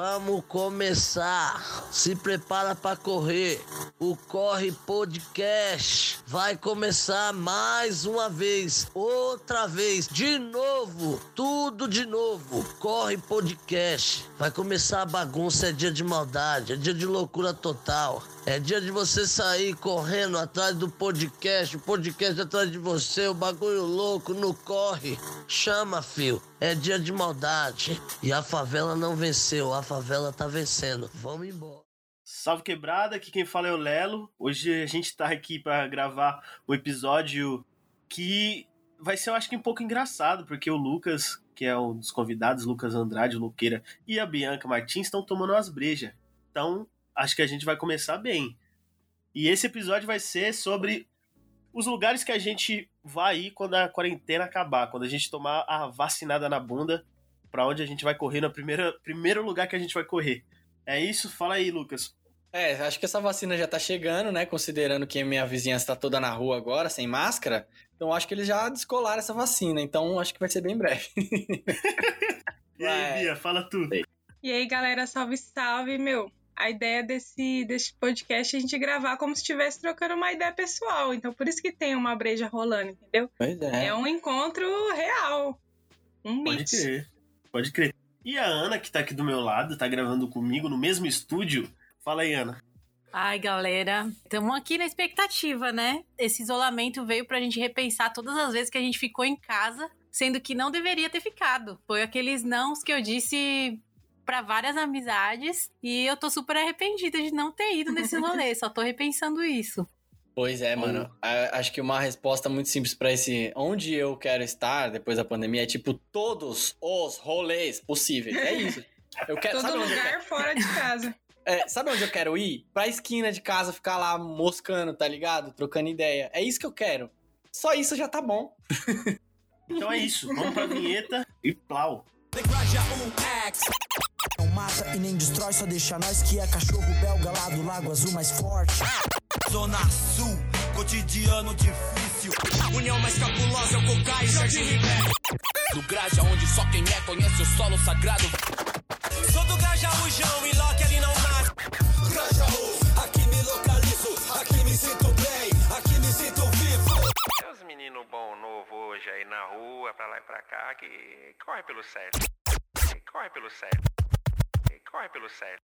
Vamos começar. Se prepara para correr. O Corre Podcast vai começar mais uma vez, outra vez, de novo, tudo de novo. Corre Podcast. Vai começar a bagunça, é dia de maldade, é dia de loucura total. É dia de você sair correndo atrás do podcast, o podcast atrás de você, o bagulho louco, no corre. Chama, fio. É dia de maldade. E a favela não venceu, a favela tá vencendo. Vamos embora. Salve quebrada, aqui quem fala é o Lelo. Hoje a gente tá aqui para gravar um episódio que vai ser, eu acho que um pouco engraçado, porque o Lucas, que é um dos convidados, Lucas Andrade, Luqueira, e a Bianca Martins estão tomando umas brejas. Então, acho que a gente vai começar bem. E esse episódio vai ser sobre os lugares que a gente vai ir quando a quarentena acabar, quando a gente tomar a vacinada na bunda, para onde a gente vai correr no primeiro, primeiro lugar que a gente vai correr. É isso? Fala aí, Lucas. É, acho que essa vacina já tá chegando, né? Considerando que minha vizinhança tá toda na rua agora, sem máscara. Então acho que eles já descolaram essa vacina. Então acho que vai ser bem breve. e aí, Bia, fala tudo. E aí, galera, salve, salve, meu a ideia desse, desse podcast é a gente gravar como se estivesse trocando uma ideia pessoal. Então, por isso que tem uma breja rolando, entendeu? Pois é. É um encontro real. Um Pode mix. crer. Pode crer. E a Ana, que tá aqui do meu lado, tá gravando comigo no mesmo estúdio. Fala aí, Ana. Ai, galera, estamos aqui na expectativa, né? Esse isolamento veio pra gente repensar todas as vezes que a gente ficou em casa, sendo que não deveria ter ficado. Foi aqueles nãos que eu disse para várias amizades e eu tô super arrependida de não ter ido nesse rolê, só tô repensando isso. Pois é, mano. Acho que uma resposta muito simples para esse onde eu quero estar depois da pandemia é tipo todos os rolês possíveis. É isso. Eu quero Todo lugar quero? fora de casa. É, sabe onde eu quero ir? Pra esquina de casa, ficar lá moscando, tá ligado? Trocando ideia. É isso que eu quero. Só isso já tá bom. então é isso. Vamos pra vinheta e plau. Não mata e nem destrói, só deixa nós que é cachorro belga lá do Lago Azul mais forte. Zona Sul, cotidiano difícil. União mais cabulosa é o Cocai e Jardim Ribeiro. Do Graja, onde só quem é conhece o solo sagrado. Sou do Grajaújão e Loki ali não nasce. Grajaú, aqui me localizo, aqui me sinto bem, aqui me sinto vivo. Tem uns meninos bom novo hoje aí na rua, pra lá e pra cá, que corre pelo certo. Corre pelo certo. Corre pelo certo.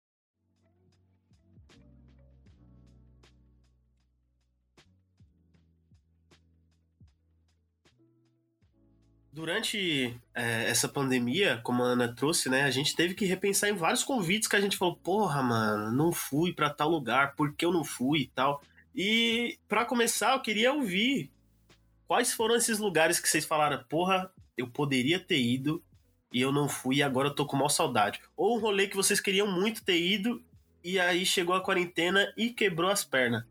Durante é, essa pandemia, como a Ana trouxe, né, a gente teve que repensar em vários convites que a gente falou, porra, mano, não fui para tal lugar, por que eu não fui e tal. E para começar, eu queria ouvir quais foram esses lugares que vocês falaram, porra, eu poderia ter ido e eu não fui e agora eu tô com mal saudade. Ou um rolê que vocês queriam muito ter ido e aí chegou a quarentena e quebrou as pernas.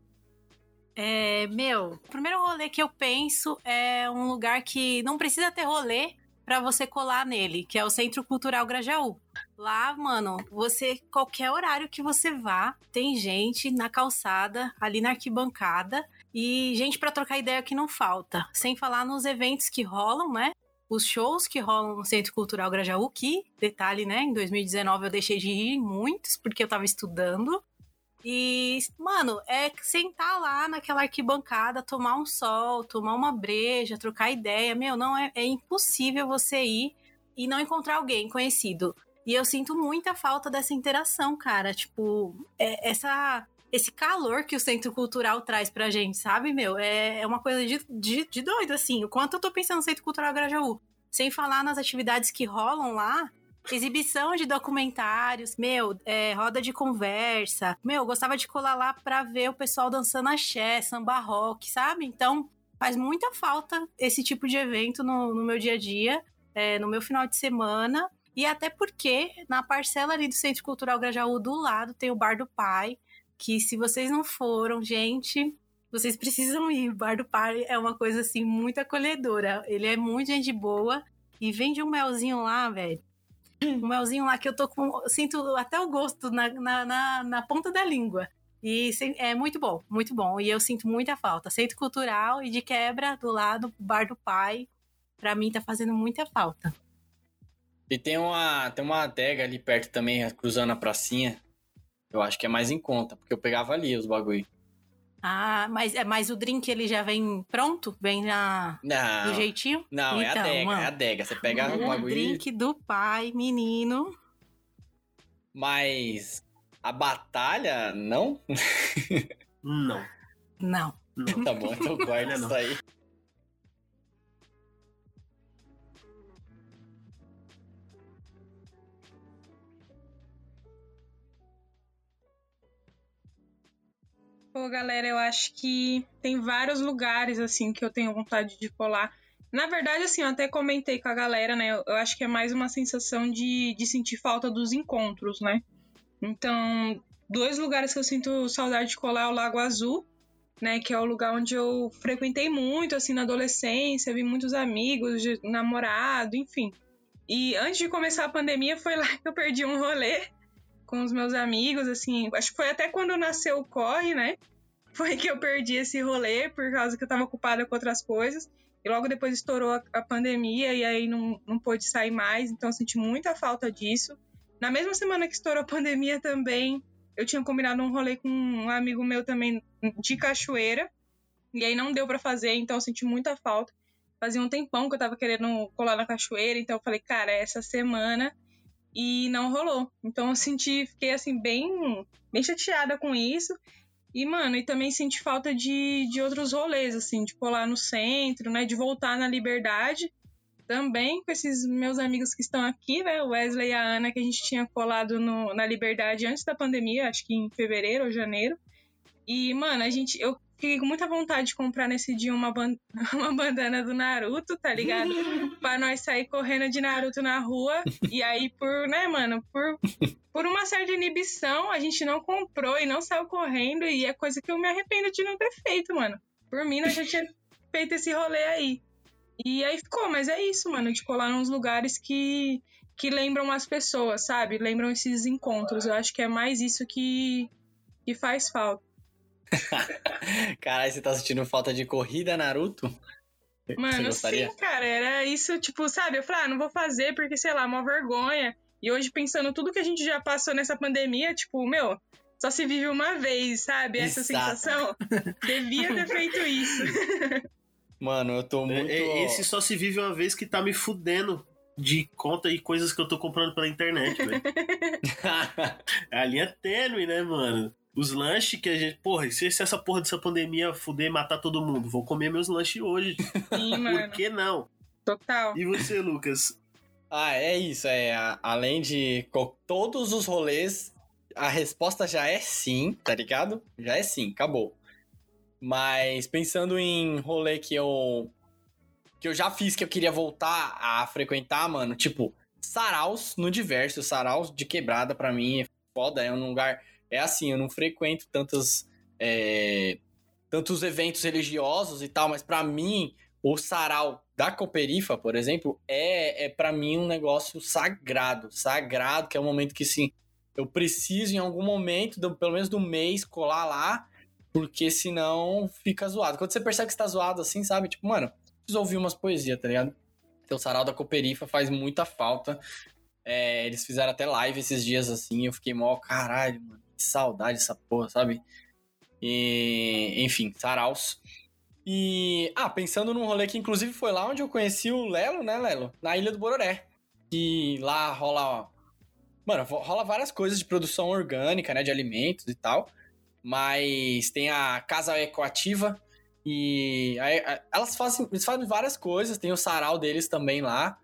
É, meu, o primeiro rolê que eu penso é um lugar que não precisa ter rolê para você colar nele, que é o Centro Cultural Grajaú. Lá, mano, você qualquer horário que você vá, tem gente na calçada, ali na arquibancada e gente para trocar ideia que não falta. Sem falar nos eventos que rolam, né? Os shows que rolam no Centro Cultural Grajaú, que, detalhe, né, em 2019 eu deixei de ir muitos, porque eu tava estudando. E, mano, é sentar lá naquela arquibancada, tomar um sol, tomar uma breja, trocar ideia. Meu, não é, é impossível você ir e não encontrar alguém conhecido. E eu sinto muita falta dessa interação, cara. Tipo, é, essa esse calor que o centro cultural traz pra gente, sabe, meu? É, é uma coisa de, de, de doido, assim. O quanto eu tô pensando no Centro Cultural Grajaú. Sem falar nas atividades que rolam lá, exibição de documentários, meu, é, roda de conversa. Meu, eu gostava de colar lá pra ver o pessoal dançando axé, samba rock, sabe? Então, faz muita falta esse tipo de evento no, no meu dia a dia, é, no meu final de semana. E até porque, na parcela ali do Centro Cultural Grajaú, do lado, tem o Bar do Pai, que se vocês não foram, gente, vocês precisam ir. O Bar do Pai é uma coisa assim muito acolhedora. Ele é muito gente boa e vende um melzinho lá, velho. Um melzinho lá que eu tô com. Sinto até o gosto na, na, na, na ponta da língua. E é muito bom, muito bom. E eu sinto muita falta. Centro cultural e de quebra do lado, Bar do Pai. Pra mim tá fazendo muita falta. E tem uma, tem uma adega ali perto também, cruzando a pracinha. Eu acho que é mais em conta, porque eu pegava ali os bagulho. Ah, mas, é, mas o drink ele já vem pronto? Vem na, Não, do jeitinho? não, é a Então, adega, mano, é a adega. Você pega o o bagulho drink do pai, menino. Mas a batalha, não? Não. Não. Não. Tá bom, então guarda Não. isso aí. Pô, galera, eu acho que tem vários lugares, assim, que eu tenho vontade de colar. Na verdade, assim, eu até comentei com a galera, né? Eu acho que é mais uma sensação de, de sentir falta dos encontros, né? Então, dois lugares que eu sinto saudade de colar é o Lago Azul, né? Que é o lugar onde eu frequentei muito, assim, na adolescência, vi muitos amigos, namorado, enfim. E antes de começar a pandemia, foi lá que eu perdi um rolê com os meus amigos, assim. Acho que foi até quando nasceu o Corre, né? Foi que eu perdi esse rolê, por causa que eu tava ocupada com outras coisas. E logo depois estourou a, a pandemia e aí não, não pôde sair mais, então eu senti muita falta disso. Na mesma semana que estourou a pandemia também, eu tinha combinado um rolê com um amigo meu também de cachoeira. E aí não deu pra fazer, então eu senti muita falta. Fazia um tempão que eu tava querendo colar na cachoeira, então eu falei, cara, essa semana e não rolou. Então eu senti, fiquei assim, bem, bem chateada com isso. E, mano, e também senti falta de, de outros rolês, assim, de colar no centro, né? De voltar na liberdade. Também com esses meus amigos que estão aqui, né? O Wesley e a Ana, que a gente tinha colado no, na liberdade antes da pandemia, acho que em fevereiro ou janeiro. E, mano, a gente. Eu fiquei com muita vontade de comprar nesse dia uma, ban- uma bandana do Naruto, tá ligado? pra nós sair correndo de Naruto na rua. E aí, por, né, mano, por, por uma certa inibição, a gente não comprou e não saiu correndo. E é coisa que eu me arrependo de não ter feito, mano. Por mim, nós já tinha feito esse rolê aí. E aí ficou, mas é isso, mano, de colar nos lugares que, que lembram as pessoas, sabe? Lembram esses encontros. Eu acho que é mais isso que, que faz falta. Caralho, você tá sentindo falta de corrida, Naruto? Mano, sim, cara, era isso, tipo, sabe? Eu falei, ah, não vou fazer porque, sei lá, uma vergonha. E hoje, pensando tudo que a gente já passou nessa pandemia, tipo, meu, só se vive uma vez, sabe? Essa Exato. sensação. Devia ter feito isso. Mano, eu tô muito. É- é- Esse só se vive uma vez que tá me fudendo de conta e coisas que eu tô comprando pela internet, velho. É a linha tênue, né, mano? Os lanches que a gente. Porra, e se, se essa porra dessa pandemia fuder e matar todo mundo? Vou comer meus lanches hoje. Sim, mano. Por que não? Total. E você, Lucas? ah, é isso. É, além de todos os rolês, a resposta já é sim, tá ligado? Já é sim, acabou. Mas pensando em rolê que eu. que eu já fiz, que eu queria voltar a frequentar, mano, tipo, saraus no diverso. Saraus de quebrada pra mim é foda, é um lugar. É assim, eu não frequento tantos. é, tantos eventos religiosos e tal, mas pra mim, o sarau da Cooperifa, por exemplo, é, é para mim um negócio sagrado. Sagrado, que é um momento que, sim, eu preciso em algum momento, do- pelo menos do mês, colar lá, porque senão fica zoado. Quando você percebe que você tá zoado assim, sabe? Tipo, mano, preciso ouvir umas poesias, tá ligado? Então, o sarau da Cooperifa faz muita falta. É, eles fizeram até live esses dias assim, eu fiquei mó, caralho, mano, que saudade dessa porra, sabe? E, enfim, saraus. E, ah, pensando num rolê que inclusive foi lá onde eu conheci o Lelo, né, Lelo? Na Ilha do Bororé. Que lá rola. Mano, rola várias coisas de produção orgânica, né, de alimentos e tal. Mas tem a Casa Ecoativa. E aí, elas fazem, eles fazem várias coisas, tem o sarau deles também lá.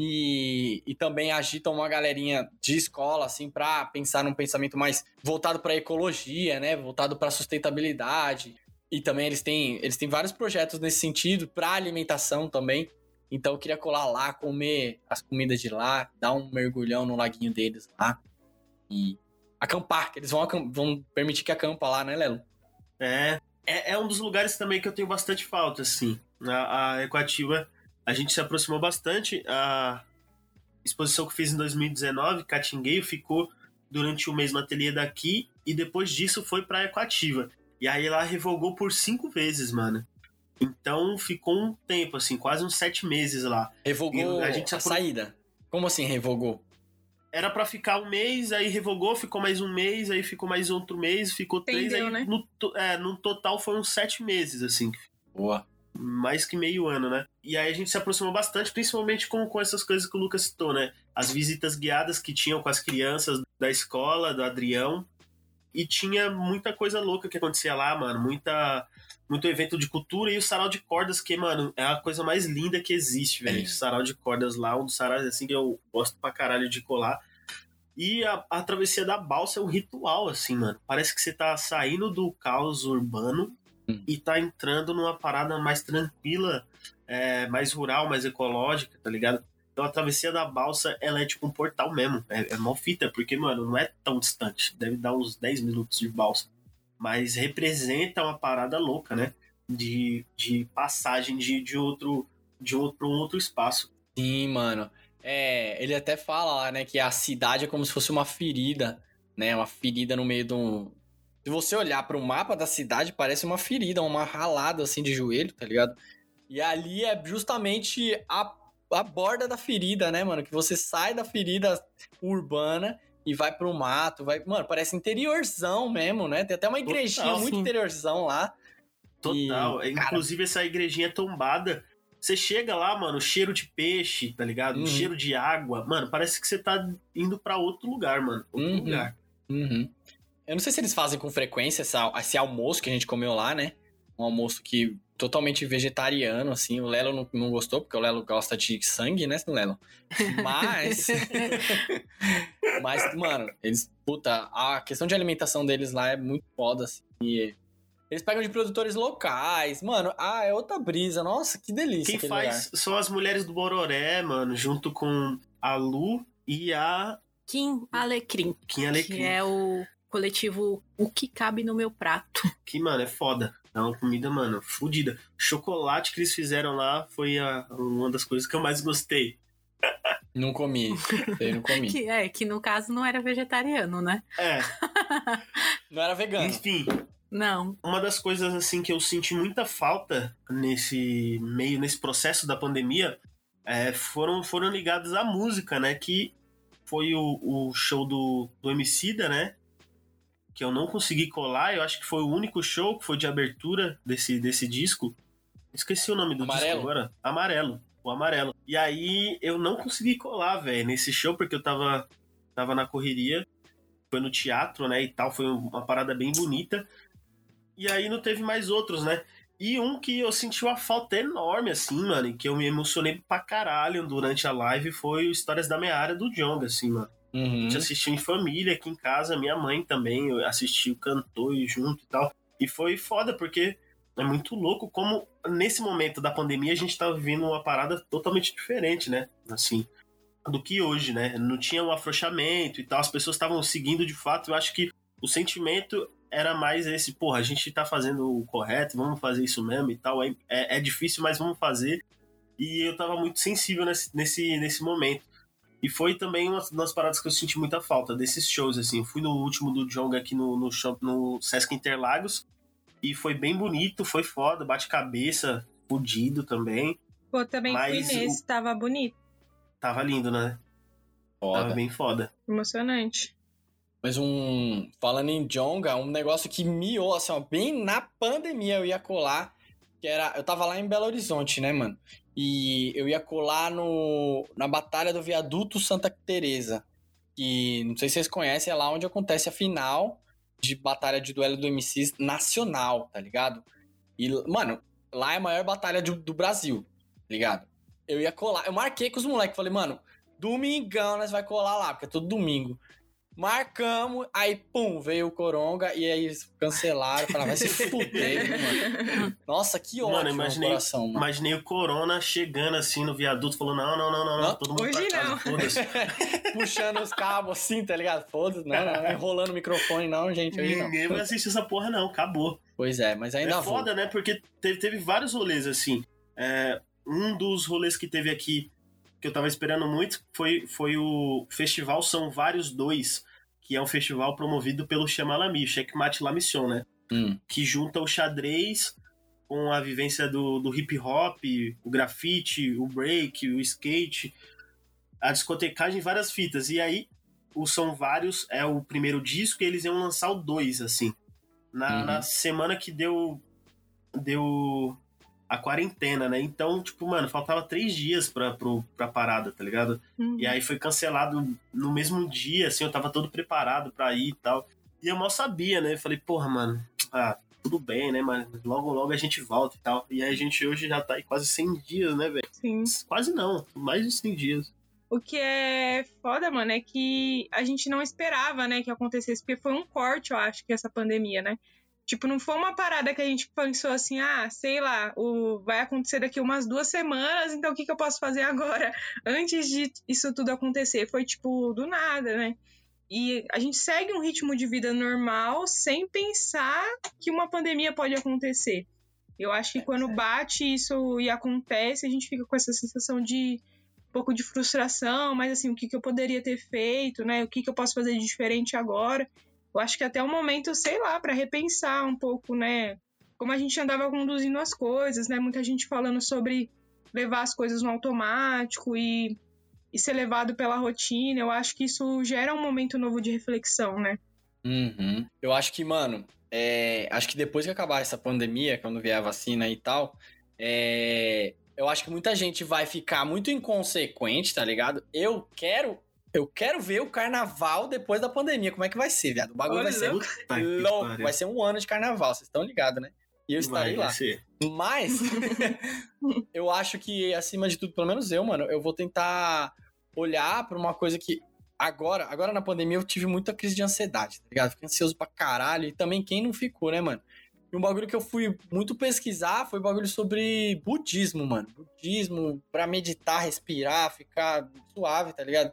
E, e também agitam uma galerinha de escola, assim, pra pensar num pensamento mais voltado pra ecologia, né? Voltado pra sustentabilidade. E também eles têm, eles têm vários projetos nesse sentido, pra alimentação também. Então eu queria colar lá, comer as comidas de lá, dar um mergulhão no laguinho deles lá. E acampar, que eles vão, vão permitir que acampa lá, né, Lelo? É, é, é um dos lugares também que eu tenho bastante falta, assim. A, a Ecoativa, a gente se aproximou bastante. A exposição que fiz em 2019, Catingueio, ficou durante um mês no ateliê daqui e depois disso foi pra Ecoativa. E aí ela revogou por cinco vezes, mano. Então ficou um tempo, assim, quase uns sete meses lá. Revogou E a gente se a apro- saída. Como assim revogou? Era pra ficar um mês, aí revogou, ficou mais um mês, aí ficou mais outro mês, ficou três, Entendeu, aí né? no, é, no total foram sete meses, assim. Boa. Mais que meio ano, né? E aí a gente se aproximou bastante, principalmente com, com essas coisas que o Lucas citou, né? As visitas guiadas que tinham com as crianças da escola, do Adrião. E tinha muita coisa louca que acontecia lá, mano. Muita, muito evento de cultura e o sarau de cordas, que, mano, é a coisa mais linda que existe, velho. É. Sarau de cordas lá, um dos sarais assim que eu gosto pra caralho de colar. E a, a travessia da balsa é um ritual, assim, mano. Parece que você tá saindo do caos urbano Hum. e tá entrando numa parada mais tranquila, é, mais rural, mais ecológica, tá ligado? Então a travessia da balsa, ela é tipo um portal mesmo. É, é mó fita, porque, mano, não é tão distante. Deve dar uns 10 minutos de balsa. Mas representa uma parada louca, né? De, de passagem de, de outro de outro, um outro espaço. Sim, mano. É, ele até fala lá, né, que a cidade é como se fosse uma ferida, né? Uma ferida no meio de um. Se você olhar para o mapa da cidade, parece uma ferida, uma ralada assim de joelho, tá ligado? E ali é justamente a, a borda da ferida, né, mano? Que você sai da ferida urbana e vai pro mato, vai. Mano, parece interiorzão mesmo, né? Tem até uma igrejinha Total, muito sim. interiorzão lá. Total. E, cara- Inclusive, essa igrejinha tombada. Você chega lá, mano, cheiro de peixe, tá ligado? Uhum. Cheiro de água. Mano, parece que você tá indo pra outro lugar, mano. Outro Uhum. lugar. Uhum. Eu não sei se eles fazem com frequência essa- esse almoço que a gente comeu lá, né? Um almoço que totalmente vegetariano, assim. O Lelo não, não gostou, porque o Lelo gosta de sangue, né, Lelo? Mas. Mas, mano, eles. Puta, a questão de alimentação deles lá é muito foda, assim. E eles pegam de produtores locais. Mano, ah, é outra brisa. Nossa, que delícia. Quem faz são as mulheres do Bororé, mano, junto com a Lu e a Kim Alecrim, Kim que Alecrim. é o coletivo O Que Cabe no Meu Prato. Que, mano, é foda. É uma comida, mano, fodida. Chocolate que eles fizeram lá foi a- uma das coisas que eu mais gostei. Não comi. Eu não comi. Que é, que no caso não era vegetariano, né? É, Não era vegano. enfim, Não. uma das coisas assim que eu senti muita falta nesse meio nesse processo da pandemia é, foram foram ligadas à música né que foi o, o show do do Emicida né que eu não consegui colar eu acho que foi o único show que foi de abertura desse desse disco esqueci o nome do Amarelo? disco agora amarelo o amarelo e aí eu não consegui colar velho nesse show porque eu tava tava na correria foi no teatro, né, e tal, foi uma parada bem bonita. E aí não teve mais outros, né? E um que eu senti uma falta enorme, assim, mano, e que eu me emocionei pra caralho durante a live foi o Histórias da Meia Área do Jong, assim, mano. A Uhum. gente assistiu em família aqui em casa, minha mãe também eu assistiu, cantou e junto e tal. E foi foda, porque é muito louco como nesse momento da pandemia a gente tá vivendo uma parada totalmente diferente, né? Assim, do que hoje, né? Não tinha um afrouxamento e tal, as pessoas estavam seguindo de fato. Eu acho que o sentimento era mais esse, porra, a gente tá fazendo o correto, vamos fazer isso mesmo e tal. É, é, é difícil, mas vamos fazer. E eu tava muito sensível nesse, nesse, nesse momento. E foi também uma das paradas que eu senti muita falta desses shows, assim. Eu fui no último do Jong aqui no, no, show, no Sesc Interlagos e foi bem bonito, foi foda, bate-cabeça, fudido também. Pô, também Mas fui nesse, tava bonito, Tava lindo, né? Foda. Tava bem foda. emocionante. Mas um. Falando em Jonga, um negócio que miou, assim, ó, bem na pandemia eu ia colar. Que era. Eu tava lá em Belo Horizonte, né, mano? E eu ia colar no, na Batalha do Viaduto Santa Teresa. Que não sei se vocês conhecem, é lá onde acontece a final de batalha de duelo do MCs nacional, tá ligado? E, mano, lá é a maior batalha do, do Brasil, tá ligado? Eu ia colar. Eu marquei com os moleques, falei, mano, domingão nós vai colar lá, porque é todo domingo. Marcamos, aí pum, veio o Coronga e aí eles cancelaram. Falaram, vai se fuder, mano. Nossa, que ódio Mano, no imaginei, coração, mano. imaginei o Corona chegando assim no viaduto, falando: não, não, não, não, não, Não, todo mundo hoje pra casa, não. foda-se. Puxando os cabos assim, tá ligado? Foda-se, não, não, enrolando o microfone, não, gente, hoje não. Ninguém vai assistir essa porra, não, acabou. Pois é, mas ainda é vou. foda, né? Porque teve, teve vários rolês assim. É, um dos rolês que teve aqui, que eu tava esperando muito, foi, foi o Festival São Vários Dois, que é um festival promovido pelo Chamalami, o Checkmate La Mission, né? Hum, que junta o xadrez com a vivência do, do hip hop, o grafite, o break, o skate. a discotecagem em várias fitas. E aí, o São Vários é o primeiro disco e eles iam lançar o dois, assim. Na, Uhum. na semana que deu. Deu a quarentena, né? Então, tipo, mano, faltava três dias pra, pro, pra parada, tá ligado? Uhum. E aí foi cancelado no mesmo dia, assim, eu tava todo preparado pra ir e tal. E eu mal sabia, né? Eu falei, porra, mano, ah, tudo bem, né? Mas logo, logo a gente volta e tal. E aí a gente hoje já tá aí quase 100 dias, né, velho? Sim. Quase não, mais de 100 dias. O que é foda, mano, é que a gente não esperava, né, que acontecesse, porque foi um corte, eu acho, que essa pandemia, né? Tipo, não foi uma parada que a gente pensou assim, ah, sei lá, o... vai acontecer daqui umas duas semanas, então o que, que eu posso fazer agora antes de isso tudo acontecer? Foi, tipo, do nada, né? E a gente segue um ritmo de vida normal sem pensar que uma pandemia pode acontecer. Eu acho que quando bate isso e acontece, a gente fica com essa sensação de um pouco de frustração, mas assim, o que, que eu poderia ter feito, né? O que, que eu posso fazer de diferente agora? Eu acho que até o momento, sei lá, para repensar um pouco, né? Como a gente andava conduzindo as coisas, né? Muita gente falando sobre levar as coisas no automático e, e ser levado pela rotina. Eu acho que isso gera um momento novo de reflexão, né? Uhum. Eu acho que, mano, é, acho que depois que acabar essa pandemia, quando vier a vacina e tal, é, eu acho que muita gente vai ficar muito inconsequente, tá ligado? Eu quero. Eu quero ver o carnaval depois da pandemia. Como é que vai ser, viado? O bagulho vai ser louco. Vai ser um ano de carnaval, vocês estão ligados, né? E eu estarei Vai lá. ser. Mas eu acho que, acima de tudo, pelo menos eu, mano, eu vou tentar olhar pra uma coisa que. Agora, agora na pandemia eu tive muita crise de ansiedade, tá ligado? Fiquei ansioso pra caralho. E também quem não ficou, né, mano? E um bagulho que eu fui muito pesquisar foi um bagulho sobre budismo, mano. Budismo, pra meditar, respirar, ficar suave, tá ligado?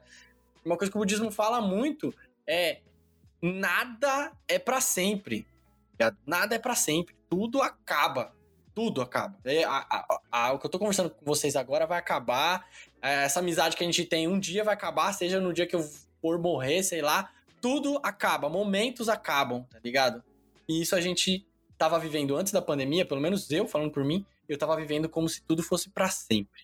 Uma coisa que o budismo fala muito é nada é pra sempre. Nada é pra sempre. Tudo acaba. Tudo acaba. É, a- a- a- o que eu tô conversando com vocês agora vai acabar. É, Essa amizade que a gente tem um dia vai acabar, seja no dia que eu for morrer, sei lá. Tudo acaba. Momentos acabam, tá ligado? E isso a gente tava vivendo antes da pandemia, pelo menos eu, falando por mim, eu tava vivendo como se tudo fosse pra sempre.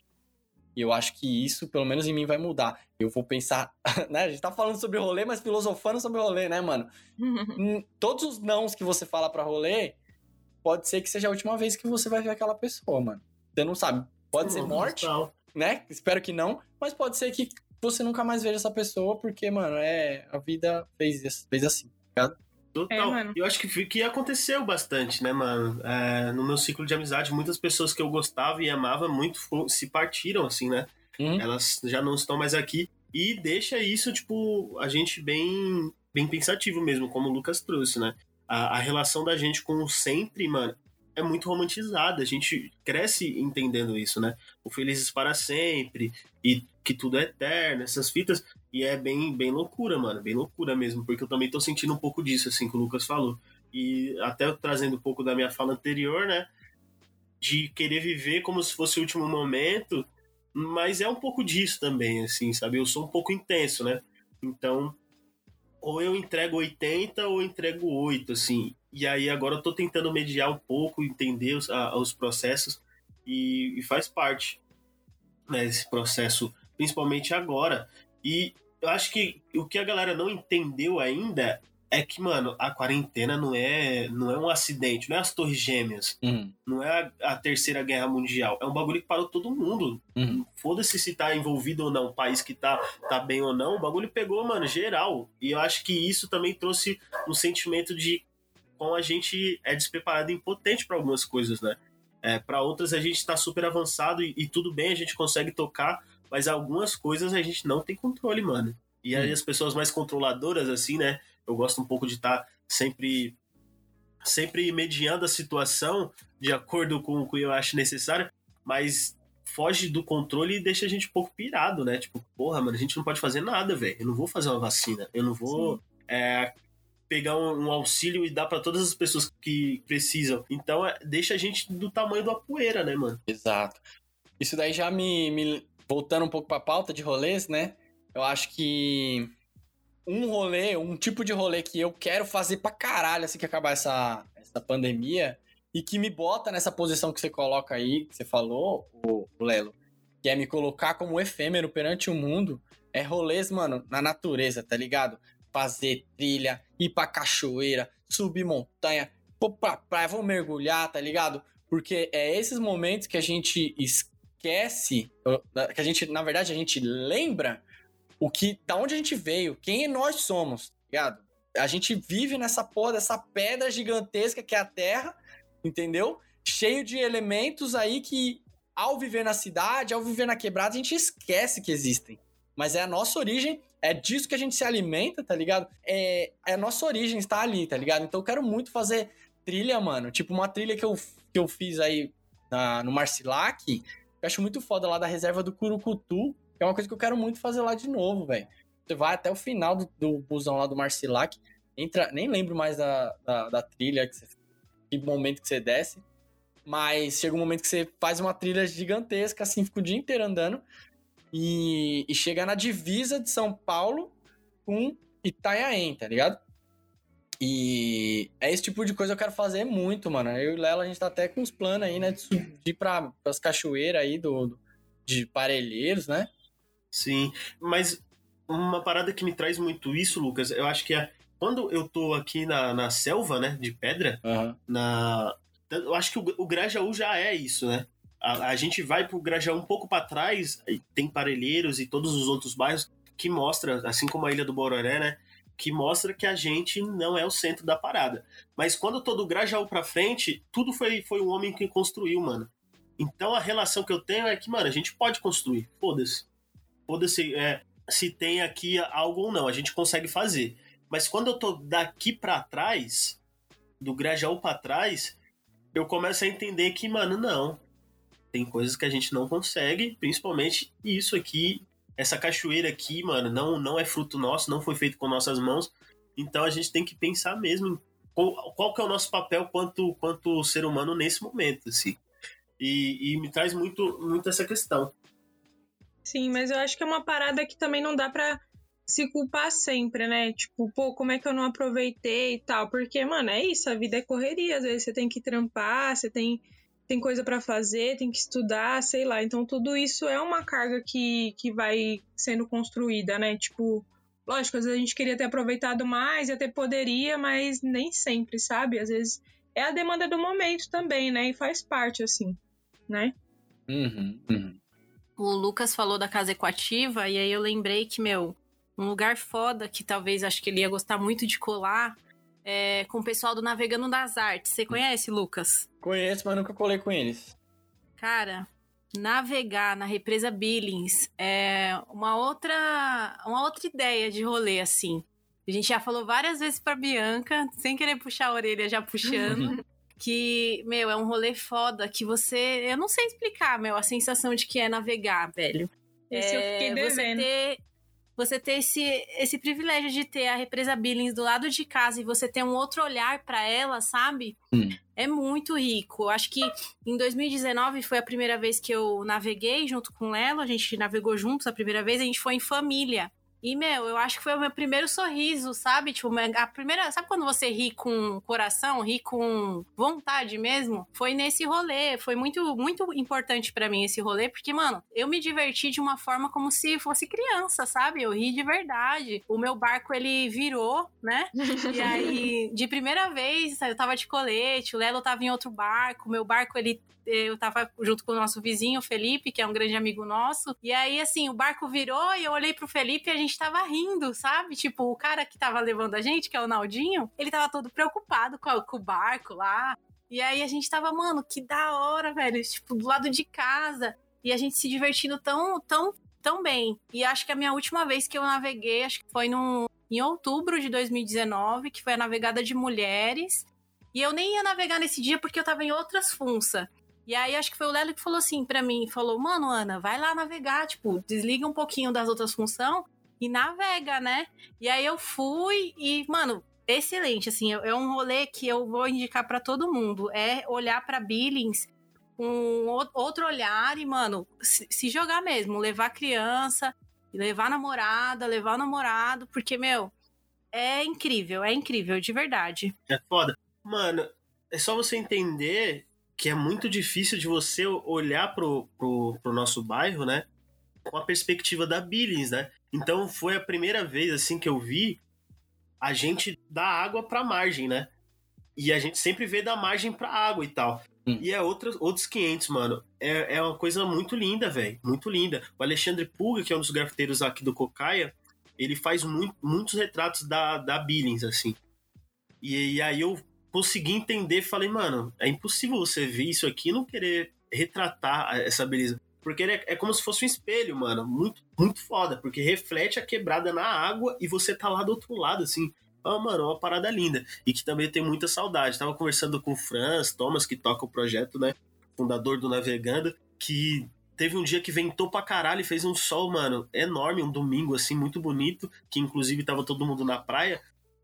E eu acho que isso, pelo menos em mim, vai mudar. Eu vou pensar, né? A gente tá falando sobre rolê, mas filosofando sobre rolê, né, mano? Hum, Todos os nãos que você fala pra rolê, pode ser que seja a última vez que você vai ver aquela pessoa, mano. Você não sabe. Pode ser morte, né? Espero que não. Mas pode ser que você nunca mais veja essa pessoa, porque, mano, é. A vida fez, fez assim. Total. É, eu acho que, que aconteceu bastante, né, mano? É, no meu ciclo de amizade, muitas pessoas que eu gostava e amava muito se partiram, assim, né? Uhum. Elas já não estão mais aqui. E deixa isso, tipo, a gente bem, bem pensativo mesmo, como o Lucas trouxe, né? A, a relação da gente com o sempre, mano, é muito romantizada. A gente cresce entendendo isso, né? O Felizes para Sempre e que tudo é eterno, essas fitas. E é bem, bem loucura, mano. Bem loucura mesmo, porque eu também tô sentindo um pouco disso, assim, que o Lucas falou. E até trazendo um pouco da minha fala anterior, né? De querer viver como se fosse o último momento, mas é um pouco disso também, assim, sabe? Eu sou um pouco intenso, né? Então, ou eu entrego 80 ou eu entrego 8, assim. E aí agora eu tô tentando mediar um pouco, entender os, a- os processos e, e faz parte né, esse processo, principalmente agora. E eu acho que o que a galera não entendeu ainda é que, mano, a quarentena não é, não é um acidente, não é as torres gêmeas, Uhum. não é a, a terceira guerra mundial. É um bagulho que parou todo mundo. Uhum. Foda-se se tá envolvido ou não, o país que tá, tá bem ou não, o bagulho pegou, mano, geral. E eu acho que isso também trouxe um sentimento de como a gente é despreparado e impotente para algumas coisas, né? É, para outras a gente tá super avançado e, e tudo bem, a gente consegue tocar, mas algumas coisas a gente não tem controle, mano. E aí Hum. as pessoas mais controladoras, assim, né? Eu gosto um pouco de estar sempre sempre mediando a situação de acordo com o que eu acho necessário, mas foge do controle e deixa a gente um pouco pirado, né? Tipo, porra, mano, a gente não pode fazer nada, velho. Eu não vou fazer uma vacina. Eu não vou é, pegar um, um auxílio e dar pra todas as pessoas que precisam. Então, é, deixa a gente do tamanho da poeira, né, mano? Exato. Isso daí já me, me- Voltando um pouco pra pauta de rolês, né? Eu acho que. Um rolê, um tipo de rolê que eu quero fazer pra caralho assim que acabar essa, essa pandemia e que me bota nessa posição que você coloca aí, que você falou, o, Lelo, que é me colocar como efêmero perante o mundo, é rolês, mano, na natureza, tá ligado? Fazer trilha, ir pra cachoeira, subir montanha, pôr pra praia, vou mergulhar, tá ligado? Porque é esses momentos que a gente esquece, que a gente, na verdade, a gente lembra o que, da onde a gente veio, quem nós somos, tá ligado? A gente vive nessa porra dessa pedra gigantesca que é a Terra, entendeu? Cheio de elementos aí que, ao viver na cidade, ao viver na quebrada, a gente esquece que existem. Mas é a nossa origem, é disso que a gente se alimenta, tá ligado? É, é a nossa origem está ali, tá ligado? Então eu quero muito fazer trilha, mano. Tipo, uma trilha que eu, que eu fiz aí na, no Marcilac, eu acho muito foda lá da reserva do Curucutu, é uma coisa que eu quero muito fazer lá de novo, velho. Você vai até o final do, do busão lá do Marcilac, entra, nem lembro mais da, da, da trilha, que, você, que momento que você desce, mas chega um momento que você faz uma trilha gigantesca, assim, fica o dia inteiro andando, e, e chega na divisa de São Paulo com Itanhaém, tá ligado? E é esse tipo de coisa que eu quero fazer muito, mano. Eu e o Lela, a gente tá até com uns planos aí, né? De ir pra, pras cachoeiras aí do, de Parelheiros, né? Sim, mas uma parada que me traz muito isso, Lucas, eu acho que é quando eu tô aqui na, na selva, né, de pedra, uhum. na eu acho que o, o Grajaú já é isso, né? A, a gente vai pro Grajaú um pouco para trás, tem Parelheiros e todos os outros bairros que mostra, assim como a Ilha do Bororé, né? Que mostra que a gente não é o centro da parada. Mas quando eu tô do Grajaú pra frente, tudo foi, foi o homem que construiu, mano. Então a relação que eu tenho é que, mano, a gente pode construir. Foda-se. Foda-se é, se tem aqui algo ou não. A gente consegue fazer. Mas quando eu tô daqui para trás, do Grajaú para trás, eu começo a entender que, mano, não. Tem coisas que a gente não consegue, principalmente isso aqui essa cachoeira aqui, mano, não, não é fruto nosso, não foi feito com nossas mãos. Então a gente tem que pensar mesmo em qual, qual que é o nosso papel quanto, quanto ser humano nesse momento, assim. E, e me traz muito, muito essa questão. Sim, mas eu acho que é uma parada que também não dá pra se culpar sempre, né? Tipo, pô, como é que eu não aproveitei e tal? Porque, mano, é isso, a vida é correria. Às vezes você tem que trampar, você tem tem coisa para fazer, tem que estudar, sei lá. Então tudo isso é uma carga que, que vai sendo construída, né? Tipo, lógico, às vezes a gente queria ter aproveitado mais e até poderia, mas nem sempre, sabe? Às vezes é a demanda do momento também, né? E faz parte, assim, né? Uhum, uhum. O Lucas falou da casa equativa, e aí eu lembrei que, meu, um lugar foda que talvez acho que ele ia gostar muito de colar é, com o pessoal do Navegando das Artes. Você conhece, Lucas? Conheço, mas nunca colei com eles. Cara, navegar na represa Billings é uma outra, uma outra ideia de rolê, assim. A gente já falou várias vezes pra Bianca, sem querer puxar a orelha, já puxando. que, meu, é um rolê foda que você. Eu não sei explicar, meu, a sensação de que é navegar, velho. Esse é, eu fiquei devendo. Você ter você ter esse, esse privilégio de ter a represa Billings do lado de casa e você ter um outro olhar para ela, sabe? Hum. É muito rico. Acho que em 2019 foi a primeira vez que eu naveguei junto com ela, a gente navegou juntos a primeira vez, a gente foi em família. E, meu, eu acho que foi o meu primeiro sorriso, sabe? Tipo, a primeira. Sabe quando você ri com coração, ri com vontade mesmo? Foi nesse rolê. Foi muito, muito importante para mim esse rolê, porque, mano, eu me diverti de uma forma como se fosse criança, sabe? Eu ri de verdade. O meu barco, ele virou, né? E aí, de primeira vez, eu tava de colete, o Lelo tava em outro barco, o meu barco, ele eu tava junto com o nosso vizinho, Felipe, que é um grande amigo nosso. E aí, assim, o barco virou e eu olhei pro Felipe e a gente tava rindo, sabe? Tipo, o cara que tava levando a gente, que é o Naldinho, ele tava todo preocupado com, a, com o barco lá. E aí a gente tava, mano, que da hora, velho. Tipo, do lado de casa. E a gente se divertindo tão, tão, tão bem. E acho que a minha última vez que eu naveguei, acho que foi no, em outubro de 2019, que foi a navegada de mulheres. E eu nem ia navegar nesse dia porque eu tava em outras funças. E aí acho que foi o Lelo que falou assim para mim, falou: "Mano, Ana, vai lá navegar, tipo, desliga um pouquinho das outras funções e navega, né?". E aí eu fui e, mano, excelente, assim, é um rolê que eu vou indicar para todo mundo, é olhar para Billings com outro olhar e, mano, se jogar mesmo, levar criança, levar namorada, levar namorado, porque, meu, é incrível, é incrível, de verdade. É foda. Mano, é só você entender que é muito difícil de você olhar pro, pro, pro nosso bairro, né? Com a perspectiva da Billings, né? Então foi a primeira vez assim que eu vi a gente dar água pra margem, né? E a gente sempre vê da margem pra água e tal. Hum. E é outros, outros 500, mano. É, é uma coisa muito linda, velho. Muito linda. O Alexandre Pulga, que é um dos grafiteiros aqui do Cocaia, ele faz muito, muitos retratos da, da Billings, assim. E, e aí eu consegui entender, falei, mano, é impossível você ver isso aqui e não querer retratar essa beleza. Porque é, é como se fosse um espelho, mano. Muito, muito foda. Porque reflete a quebrada na água e você tá lá do outro lado, assim. Ah, mano, é uma parada linda. E que também tem muita saudade. Tava conversando com o Franz Thomas, que toca o projeto, né? Fundador do Navegando, que teve um dia que ventou pra caralho e fez um sol, mano, enorme, um domingo, assim, muito bonito, que inclusive tava todo mundo na praia,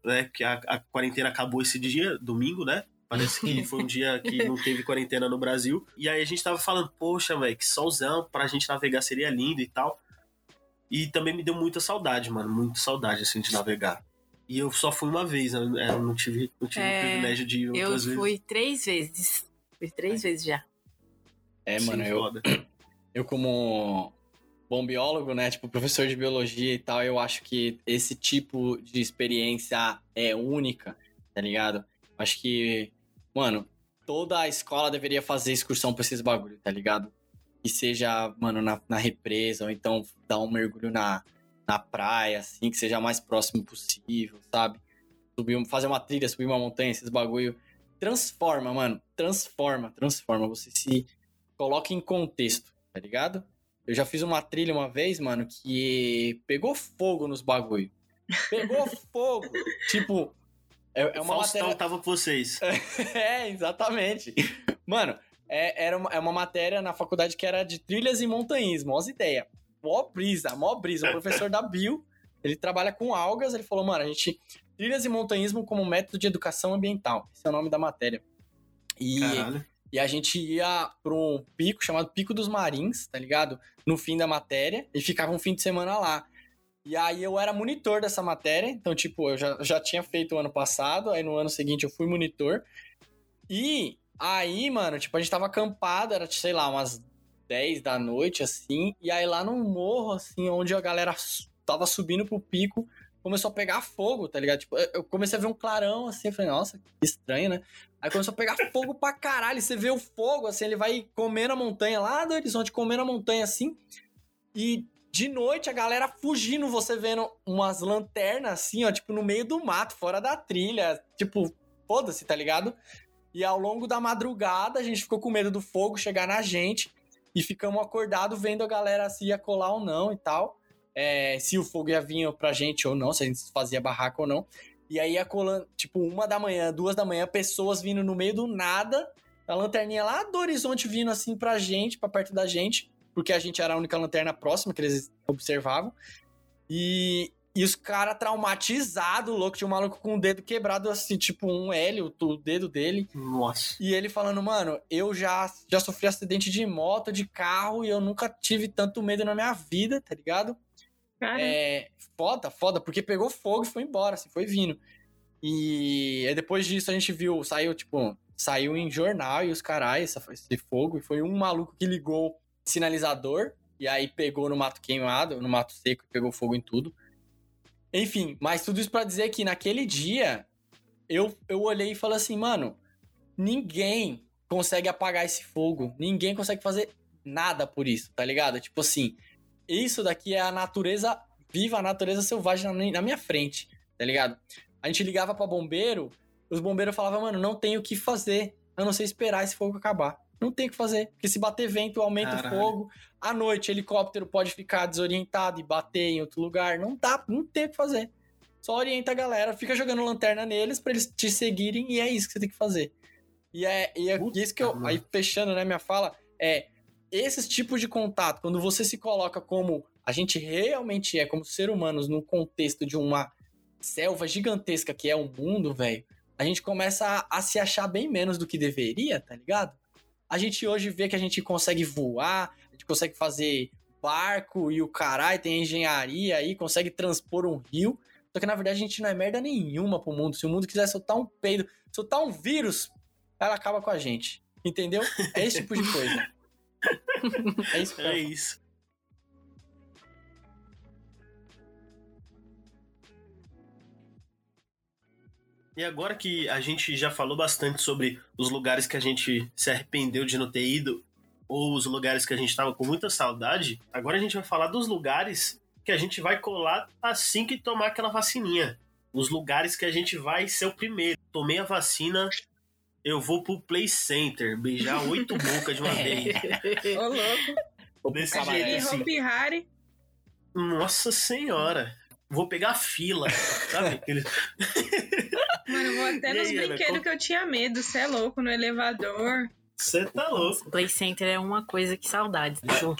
né? Que a, a quarentena acabou esse dia, domingo, né? Parece que foi um dia que não teve quarentena no Brasil. E aí a gente tava falando, poxa, velho, que solzão, pra gente navegar seria lindo e tal. E também me deu muita saudade, mano, muita saudade, assim, de navegar. E eu só fui uma vez, né? Eu não tive, não tive É, o privilégio de ir Eu outras vezes. fui três vezes. Fui três vezes já. É, mano, Sim, eu, foda. eu como bom biólogo, né, tipo professor de biologia e tal, eu acho que esse tipo de experiência é única, tá ligado? Acho que, mano, toda a escola deveria fazer excursão pra esses bagulho, tá ligado? Que seja, mano, na, na represa, ou então dar um mergulho na, na praia, assim, que seja mais próximo possível, sabe? Subir, fazer uma trilha, subir uma montanha, esses bagulho. Transforma, mano. Transforma, transforma. Você se coloca em contexto, tá ligado? Eu já fiz uma trilha uma vez, mano, que pegou fogo nos bagulho. Pegou fogo. Tipo, é, é uma Faustão matéria... tava com vocês. É, exatamente. Mano, é, era uma, é uma matéria na faculdade que era de trilhas e montanhismo. Olha as ideias. Mó brisa, mó brisa. O professor da Bio, ele trabalha com algas, ele falou, mano, a gente... Trilhas e montanhismo como método de educação ambiental. Esse é o nome da matéria. E, Caralho. E a gente ia pra um pico chamado Pico dos Marins, tá ligado? No fim da matéria, e ficava um fim de semana lá. E aí eu era monitor dessa matéria, então, tipo, eu já, já tinha feito o ano passado, aí no ano seguinte eu fui monitor. E aí, mano, tipo, a gente tava acampado, era, sei lá, umas 10 da noite, assim, e aí lá no morro, assim, onde a galera tava subindo pro pico, começou a pegar fogo, tá ligado? Tipo, eu comecei a ver um clarão, assim, eu falei, nossa, que estranho, né? Aí começou a pegar fogo pra caralho, você vê o fogo, assim, ele vai comendo a montanha lá do horizonte, comendo a montanha, assim, e de noite a galera fugindo, você vendo umas lanternas, assim, ó, tipo, no meio do mato, fora da trilha, tipo, foda-se, tá ligado? E ao longo da madrugada, a gente ficou com medo do fogo chegar na gente e ficamos acordados vendo a galera se ia colar ou não e tal. É, se o fogo ia vir pra gente ou não, se a gente fazia barraca ou não. E aí ia colando, tipo, uma da manhã, duas da manhã, pessoas vindo no meio do nada, a lanterninha lá do horizonte vindo assim pra gente, pra perto da gente, porque a gente era a única lanterna próxima que eles observavam. E, e os caras traumatizados, louco, tinha um maluco com o dedo quebrado, assim, tipo um L, o, o dedo dele. Nossa. E ele falando, mano, eu já, já sofri acidente de moto, de carro, e eu nunca tive tanto medo na minha vida, tá ligado? É foda, foda, porque pegou fogo e foi embora, assim, foi vindo. E aí depois disso a gente viu, saiu, tipo, saiu em jornal e os caras, esse fogo, e foi um maluco que ligou sinalizador, e aí pegou no mato queimado, no mato seco, e pegou fogo em tudo. Enfim, mas tudo isso pra dizer que naquele dia, eu, eu olhei e falei assim, mano, ninguém consegue apagar esse fogo, ninguém consegue fazer nada por isso, tá ligado? Tipo assim, isso daqui é a natureza viva, a natureza selvagem na, mi- na minha frente, tá ligado? A gente ligava pra bombeiro, os bombeiros falavam, mano, não tem o que fazer, a não ser esperar esse fogo acabar. Não tem o que fazer, porque se bater vento, aumenta Caralho. o fogo. À noite, helicóptero pode ficar desorientado e bater em outro lugar. Não dá, não tem o que fazer. Só orienta a galera, fica jogando lanterna neles pra eles te seguirem e é isso que você tem que fazer. E é, e é Puta isso que eu. Aí fechando, né, minha fala, é esses tipos de contato, quando você se coloca como a gente realmente é, como ser humanos, no contexto de uma selva gigantesca que é o mundo, velho, a gente começa a, a se achar bem menos do que deveria, tá ligado? A gente hoje vê que a gente consegue voar, a gente consegue fazer barco e o caralho, tem engenharia aí, consegue transpor um rio. Só que na verdade a gente não é merda nenhuma pro mundo. Se o mundo quiser soltar um peido, soltar um vírus, ela acaba com a gente. Entendeu? É esse tipo de coisa. é isso. É isso. E agora que a gente já falou bastante sobre os lugares que a gente se arrependeu de não ter ido, ou os lugares que a gente estava com muita saudade, agora a gente vai falar dos lugares que a gente vai colar assim que tomar aquela vacininha. Os lugares que a gente vai ser o primeiro. Tomei a vacina, eu vou pro Play Center, beijar oito bocas de uma vez. Ô, louco. Desse Cabaré. jeito E assim. Hopi Hari. Nossa senhora. Vou pegar fila, sabe? Aquele- Mano, eu vou até E nos aí, brinquedos que eu tinha medo. Você é louco, no elevador. Você tá louco. Play Center é uma coisa que saudades.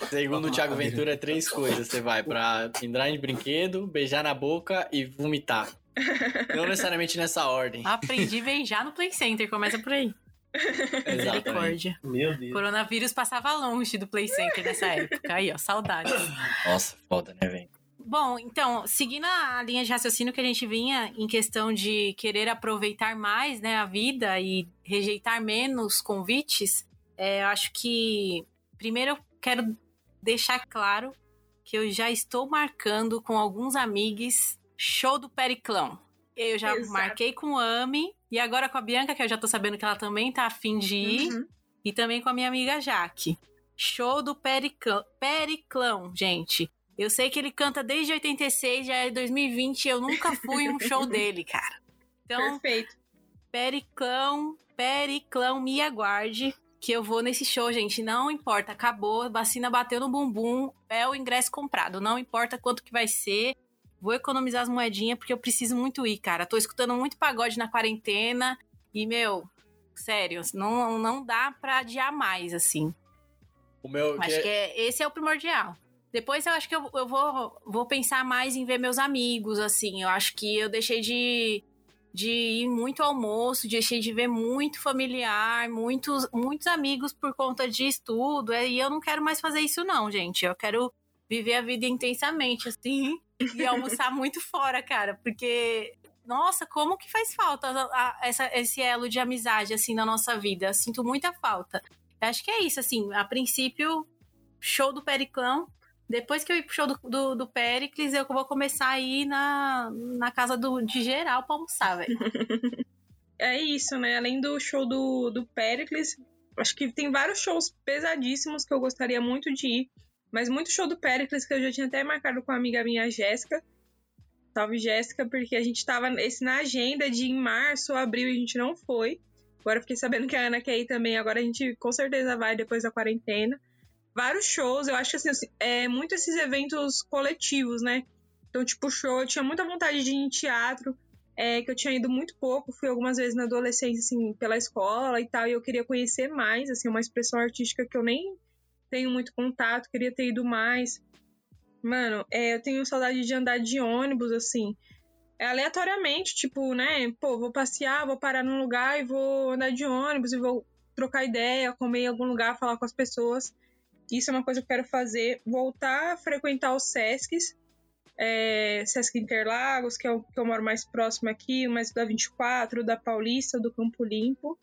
Segundo o Thiago Ventura, é três coisas. Você vai pra entrar em brinquedo, beijar na boca e vomitar. Não necessariamente nessa ordem. Aprendi a beijar no Play Center, começa por aí. Misericórdia. Meu Deus. Coronavírus passava longe do Play Center nessa época. Aí, ó, saudades. Nossa, foda, né, velho? Bom, então, seguindo a linha de raciocínio que a gente vinha em questão de querer aproveitar mais né, a vida e rejeitar menos convites, é, eu acho que primeiro eu quero deixar claro que eu já estou marcando com alguns amigos show do Periclão. Eu já Exato. marquei com o Ami e agora com a Bianca, que eu já tô sabendo que ela também tá afim de ir, Uhum. e também com a minha amiga Jaque. Show do Periclão, Periclão, gente. Eu sei que ele canta desde 86, já é 2020, eu nunca fui um show dele, cara. Então, Perfeito. Periclão, Periclão, me aguarde que eu vou nesse show, gente. Não importa, acabou, vacina bateu no bumbum, é o ingresso comprado. Não importa quanto que vai ser. Vou economizar as moedinhas porque eu preciso muito ir, cara. Tô escutando muito pagode na quarentena e, meu, sério, não, não dá pra adiar mais, assim. O meu. Acho que é, esse é o primordial. Depois eu acho que eu, eu vou, vou pensar mais em ver meus amigos, assim. Eu acho que eu deixei de, de ir muito ao almoço, deixei de ver muito familiar, muitos, muitos amigos por conta de estudo. é, E eu não quero mais fazer isso, não, gente. Eu quero viver a vida intensamente, assim, e almoçar muito fora, cara. Porque, nossa, como que faz falta a- a- essa, esse elo de amizade, assim, na nossa vida? Sinto muita falta. Acho que é isso, assim. A princípio, show do Periclão. Depois que eu ir pro show do, do, do Pericles, eu vou começar a ir na, na casa do, de geral pra almoçar, velho. É isso, né? Além do show do, do Pericles, acho que tem vários shows pesadíssimos que eu gostaria muito de ir. Mas muito show do Pericles que eu já tinha até marcado com a amiga minha, Jéssica. Salve, Jéssica, porque a gente tava esse na agenda de em março abril e a gente não foi. Agora fiquei sabendo que a Ana quer ir também. Agora a gente com certeza vai depois da quarentena. Vários shows, eu acho que assim, é muito esses eventos coletivos, né? Então, tipo, show, eu tinha muita vontade de ir em teatro, é, que eu tinha ido muito pouco, fui algumas vezes na adolescência, assim, pela escola e tal, e eu queria conhecer mais, assim, uma expressão artística que eu nem tenho muito contato, queria ter ido mais. Mano, é, eu tenho saudade de andar de ônibus, assim, é, aleatoriamente, tipo, né, pô, vou passear, vou parar num lugar e vou andar de ônibus e vou trocar ideia, comer em algum lugar, falar com as pessoas. Isso é uma coisa que eu quero fazer, voltar a frequentar os Sescs, é, Sesc Interlagos, que é o que eu moro mais próximo aqui, mais da 24, da Paulista, do Campo Limpo.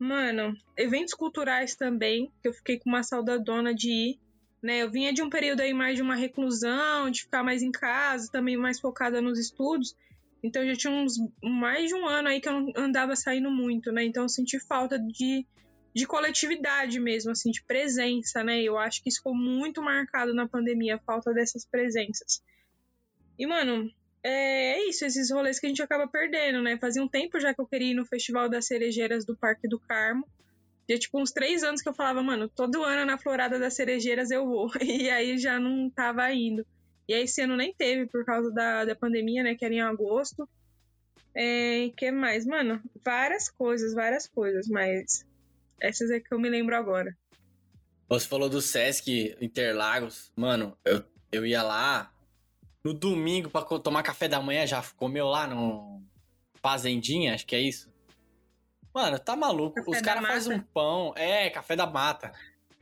Mano, eventos culturais também, que eu fiquei com uma saudadona de ir. Né, eu vinha de um período aí mais de uma reclusão, de ficar mais em casa, também mais focada nos estudos. Então já tinha uns mais de um ano aí que eu não andava saindo muito, né? Então eu senti falta de, de coletividade mesmo, assim, de presença, né? Eu acho que isso ficou muito marcado na pandemia, a falta dessas presenças. E, mano, é, é isso, esses rolês que a gente acaba perdendo, né? Fazia um tempo já que eu queria ir no Festival das Cerejeiras do Parque do Carmo. Já, tipo, uns três anos que eu falava, mano, todo ano na Florada das Cerejeiras eu vou. E aí já não tava indo. E aí esse ano nem teve por causa da, da pandemia, né? Que era em agosto. É, que mais? Mano, várias coisas, várias coisas, mas essas é que eu me lembro agora. Você falou do Sesc Interlagos. Mano, eu, eu ia lá no domingo pra co- tomar café da manhã, já comeu lá no Fazendinha, acho que é isso. Mano, tá maluco. Café Os caras fazem um pão. É, café da mata.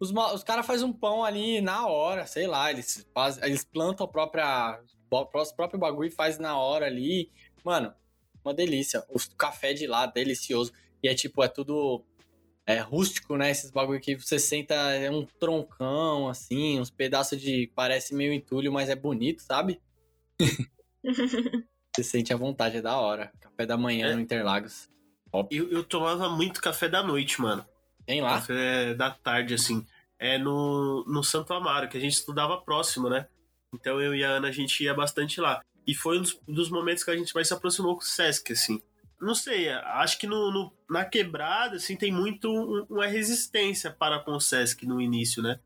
Os, os caras fazem um pão ali na hora, sei lá. Eles, faz, eles plantam a própria, o próprio bagulho e faz na hora ali. Mano, uma delícia. O café de lá, delicioso. E é tipo, é tudo é, rústico, né? Esses bagulho que você senta é um troncão, assim, uns pedaços de. Parece meio entulho, mas é bonito, sabe? você sente à vontade, é da hora. Café da manhã É. no Interlagos. Eu, eu tomava muito café da noite, mano. Tem lá? Café da tarde, assim. É no, no Santo Amaro, que a gente estudava próximo, né? Então eu e a Ana, a gente ia bastante lá. E foi um dos, dos momentos que a gente mais se aproximou com o Sesc, assim. Não sei, acho que no, no- na quebrada, assim, tem muito um- uma resistência para com o Sesc no início, né?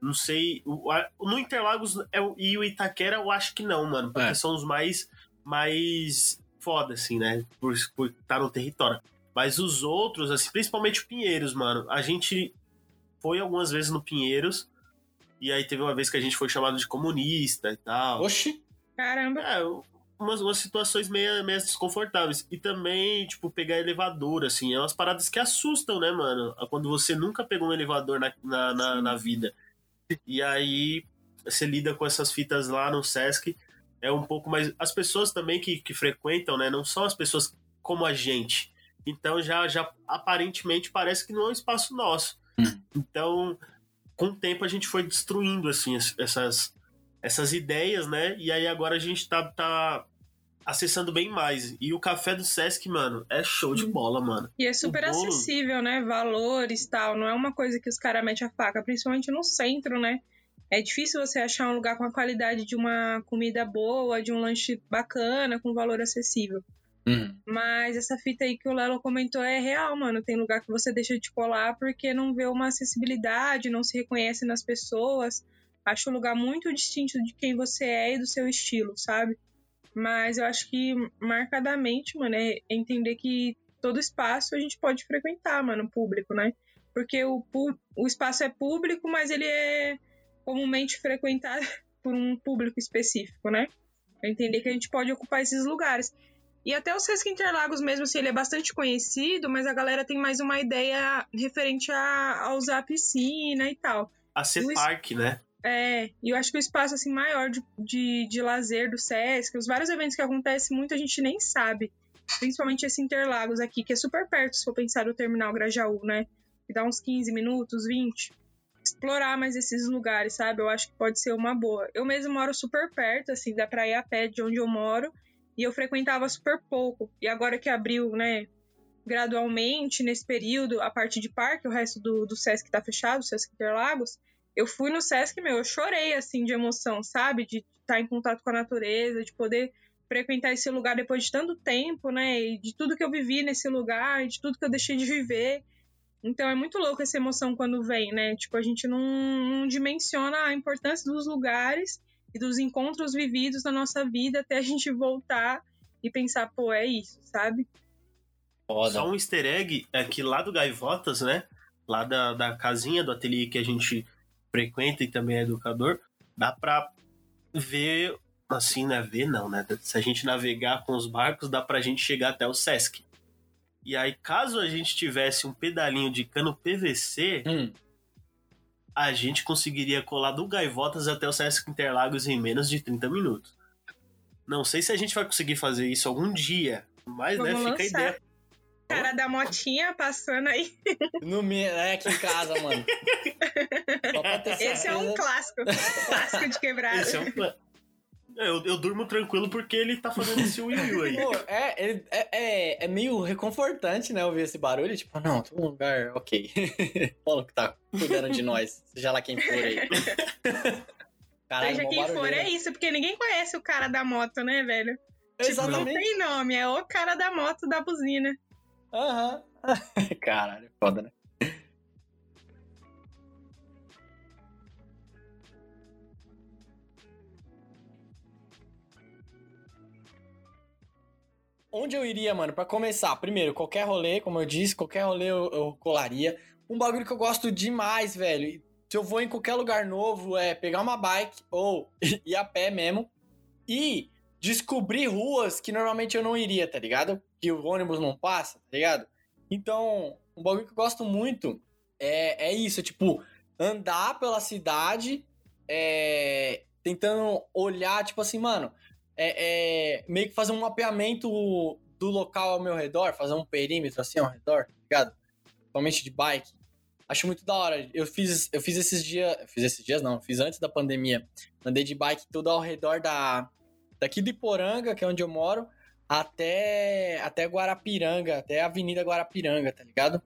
Não sei. o- a- No Interlagos é e o Itaquera eu acho que não, mano. Porque É. são os mais, mais foda, assim, né? Por estar tá no território. Mas os outros, assim, principalmente o Pinheiros, mano. A gente foi algumas vezes no Pinheiros. E aí teve uma vez que a gente foi chamado de comunista e tal. Oxi! Caramba. É, umas, umas situações meio, meio desconfortáveis. E também, tipo, pegar elevador, assim, é umas paradas que assustam, né, mano? Quando você nunca pegou um elevador na, na, na, na vida. E aí você lida com essas fitas lá no Sesc. É um pouco mais. As pessoas também que, que frequentam, né? Não são as pessoas como a gente. Então já, já aparentemente parece que não é um espaço nosso. Hum. Então, com o tempo a gente foi destruindo, assim, es- essas, essas ideias, né? E aí agora a gente tá, tá acessando bem mais. E o café do Sesc, mano, é show de bola, mano. E é super O bolo- acessível, né? Valores e tal. Não é uma coisa que os caras metem a faca, principalmente no centro, né? É difícil você achar um lugar com a qualidade de uma comida boa, de um lanche bacana, com valor acessível. Uhum. Mas essa fita aí que o Lelo comentou é real, mano. Tem lugar que você deixa de colar porque não vê uma acessibilidade, não se reconhece nas pessoas. Acho o lugar muito distinto de quem você é e do seu estilo, sabe? Mas eu acho que marcadamente, mano, é entender que todo espaço a gente pode frequentar, mano, público, né? Porque o, o espaço é público, mas ele é comumente frequentado por um público específico, né? Entender que a gente pode ocupar esses lugares. E até o Sesc Interlagos mesmo, assim, ele é bastante conhecido, mas a galera tem mais uma ideia referente a, a usar a piscina e tal. A ser parque, né? É, e eu acho que o espaço assim maior de, de, de lazer do Sesc, os vários eventos que acontecem, muita gente nem sabe. Principalmente esse Interlagos aqui, que é super perto, se for pensar no terminal Grajaú, né? Que dá uns 15 minutos, 20. Explorar mais esses lugares, sabe? Eu acho que pode ser uma boa. Eu mesmo moro super perto, assim, dá pra ir a pé de onde eu moro. E eu frequentava super pouco. E agora que abriu, né, gradualmente, nesse período, a parte de parque, o resto do, do Sesc tá fechado, o Sesc Interlagos, eu fui no Sesc, meu, eu chorei, assim, de emoção, sabe? De estar em contato com a natureza, de poder frequentar esse lugar depois de tanto tempo, né? E de tudo que eu vivi nesse lugar, e de tudo que eu deixei de viver. Então é muito louco essa emoção quando vem, né? Tipo, a gente não, não dimensiona a importância dos lugares e dos encontros vividos na nossa vida até a gente voltar e pensar, pô, é isso, sabe? Foda. Só um easter egg é que lá do Gaivotas, né? Lá da, da casinha do ateliê que a gente frequenta e também é educador, dá pra ver, assim, né? Ver não, né? Se a gente navegar com os barcos, dá pra gente chegar até o Sesc. E aí, caso a gente tivesse um pedalinho de cano PVC, Hum, a gente conseguiria colar do Gaivotas até o Sesc Interlagos em menos de 30 minutos. Não sei se a gente vai conseguir fazer isso algum dia, mas, né, fica a lançar. ideia. Cara da motinha passando aí. no, mi- é aqui em casa, mano. Esse é um clássico. clássico de quebrada. Esse é um plan- eu, eu durmo tranquilo porque ele tá fazendo esse Will aí. Pô, é, ele- é, é, é meio reconfortante, né, ouvir esse barulho. Tipo, não, tô num lugar ok. Paulo que tá cuidando de nós, seja lá quem for aí. Caralho, Seja quem for, é isso, porque ninguém conhece o cara da moto, né, velho? Tipo, não Exatamente. tem nome, é o cara da moto da buzina. Aham. Caralho, foda, né? Onde eu iria, mano, pra começar? Primeiro, qualquer rolê, como eu disse, qualquer rolê eu, eu colaria. Um bagulho que eu gosto demais, velho. Se eu vou em qualquer lugar novo, é pegar uma bike ou ir a pé mesmo e descobrir ruas que normalmente eu não iria, tá ligado? Que o ônibus não passa, tá ligado? Então, um bagulho que eu gosto muito é, é isso, tipo, andar pela cidade, é, tentando olhar, tipo assim, mano, é, é, meio que fazer um mapeamento do local ao meu redor, fazer um perímetro assim ao redor, tá ligado? principalmente de bike, acho muito da hora. Eu fiz, eu fiz esses dias, fiz esses dias não, fiz antes da pandemia. Andei de bike tudo ao redor da daqui de Iporanga, que é onde eu moro, até até Guarapiranga, até a Avenida Guarapiranga, tá ligado?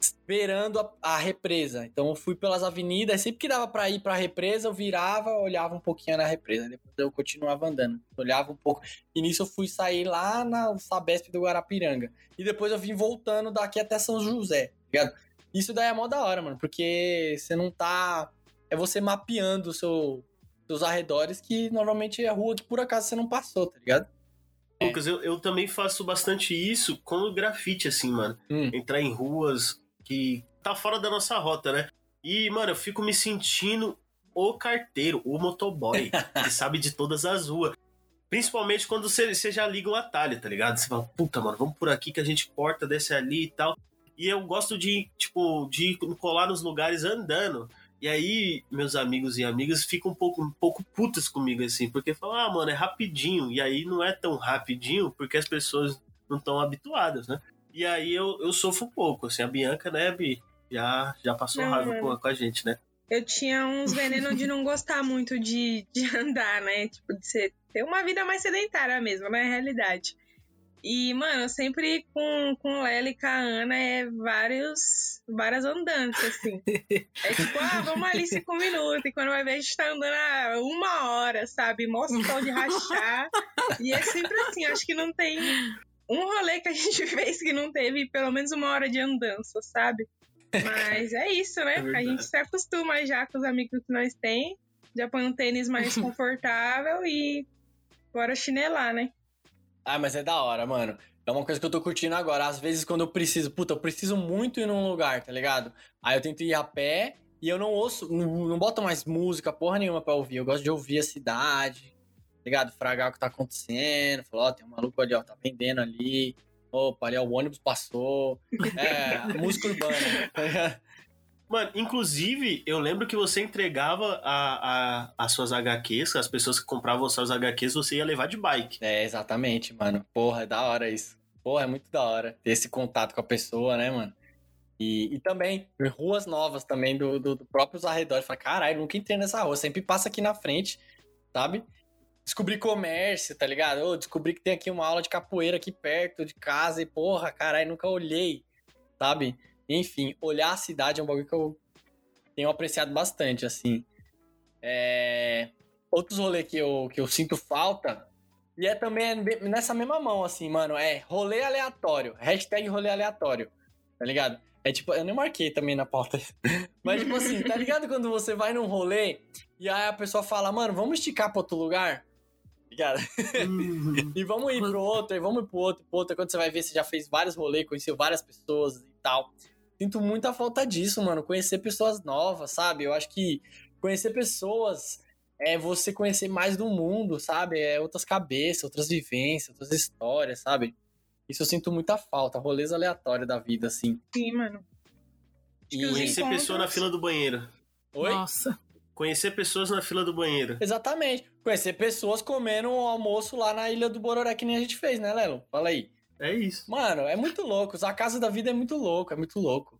Esperando a, a represa. Então eu fui pelas avenidas, sempre que dava pra ir pra represa, eu virava, olhava um pouquinho na represa, depois eu continuava andando. Olhava um pouco. E nisso eu fui sair lá na Sabesp do Guarapiranga. E depois eu vim voltando daqui até São José, tá ligado? Isso daí é mó da hora, mano, porque você não tá. É você mapeando o seu, seus arredores, que normalmente é rua que por acaso você não passou, tá ligado? Lucas, eu, eu também faço bastante isso com o grafite, assim, mano. Hum. Entrar em ruas que tá fora da nossa rota, né? E, mano, eu fico me sentindo o carteiro, o motoboy, que sabe de todas as ruas. Principalmente quando você, você já liga um atalho, tá ligado? Você fala, puta, mano, vamos por aqui que a gente corta, desce ali e tal. E eu gosto de, tipo, de colar nos lugares andando. E aí, meus amigos e amigas ficam um pouco, um pouco putas comigo, assim, porque falam, ah, mano, é rapidinho. E aí não é tão rapidinho porque as pessoas não estão habituadas, né? E aí eu, eu sofro um pouco, assim, a Bianca, né, Bi, já, já passou Não, raiva com, com a gente, né? Eu tinha uns venenos de não gostar muito de, de andar, né? Tipo, de ser, ter uma vida mais sedentária mesmo, na realidade. E, mano, sempre com, com o Lely e com a Ana é vários, várias andanças, assim. É tipo, ah, vamos ali cinco minutos. E quando vai ver, a gente tá andando há uma hora, sabe? Mostra o pau de rachar. E é sempre assim, acho que não tem um rolê que a gente fez que não teve pelo menos uma hora de andança, sabe? Mas é isso, né? É a gente se acostuma já com os amigos que nós tem. Já põe um tênis mais confortável e bora chinelar, né? Ah, mas é da hora, mano. É uma coisa que eu tô curtindo agora. Às vezes, quando eu preciso, puta, eu preciso muito ir num lugar, tá ligado? Aí eu tento ir a pé e eu não ouço, não, não boto mais música, porra nenhuma pra ouvir. Eu gosto de ouvir a cidade, tá ligado? Fragar o que tá acontecendo. Falar, ó, tem um maluco ali, ó, tá vendendo ali. Opa, ali, ó, o ônibus passou. É, música urbana, tá? Mano, inclusive, eu lembro que você entregava a, a, as suas HQs, as pessoas que compravam os seus HQs, você ia levar de bike. É, exatamente, mano. Porra, é da hora isso. Porra, é muito da hora ter esse contato com a pessoa, né, mano? E, e também, ruas novas também do, do, do próprios arredores. Fala, caralho, nunca entrei nessa rua. Sempre passa aqui na frente, sabe? Descobri comércio, tá ligado? Ô, descobri que tem aqui uma aula de capoeira aqui perto de casa e, porra, caralho, nunca olhei, sabe? Enfim, olhar a cidade é um bagulho que eu tenho apreciado bastante, assim. É... Outros rolês que eu, que eu sinto falta, e é também nessa mesma mão, assim, mano, é rolê aleatório. Hashtag rolê aleatório, tá ligado? É tipo, eu nem marquei também na pauta. Mas, tipo assim, tá ligado quando você vai num rolê e aí a pessoa fala, mano, vamos esticar pra outro lugar? Tá Ligado? e vamos ir pro outro, e vamos ir pro outro, pro outro. Quando você vai ver, você já fez vários rolês, conheceu várias pessoas e tal. Sinto muita falta disso, mano. Conhecer pessoas novas, sabe? Eu acho que conhecer pessoas é você conhecer mais do mundo, sabe? É outras cabeças, outras vivências, outras histórias, sabe? Isso eu sinto muita falta. Rolês aleatórios da vida, assim. Sim, mano. E... Conhecer pessoa na fila do banheiro. Oi? Nossa. Conhecer pessoas na fila do banheiro. Exatamente. Conhecer pessoas comendo um almoço lá na Ilha do Bororé, que nem a gente fez, né, Lelo? Fala aí. É isso. Mano, é muito louco. A casa da vida é muito louco, é muito louco.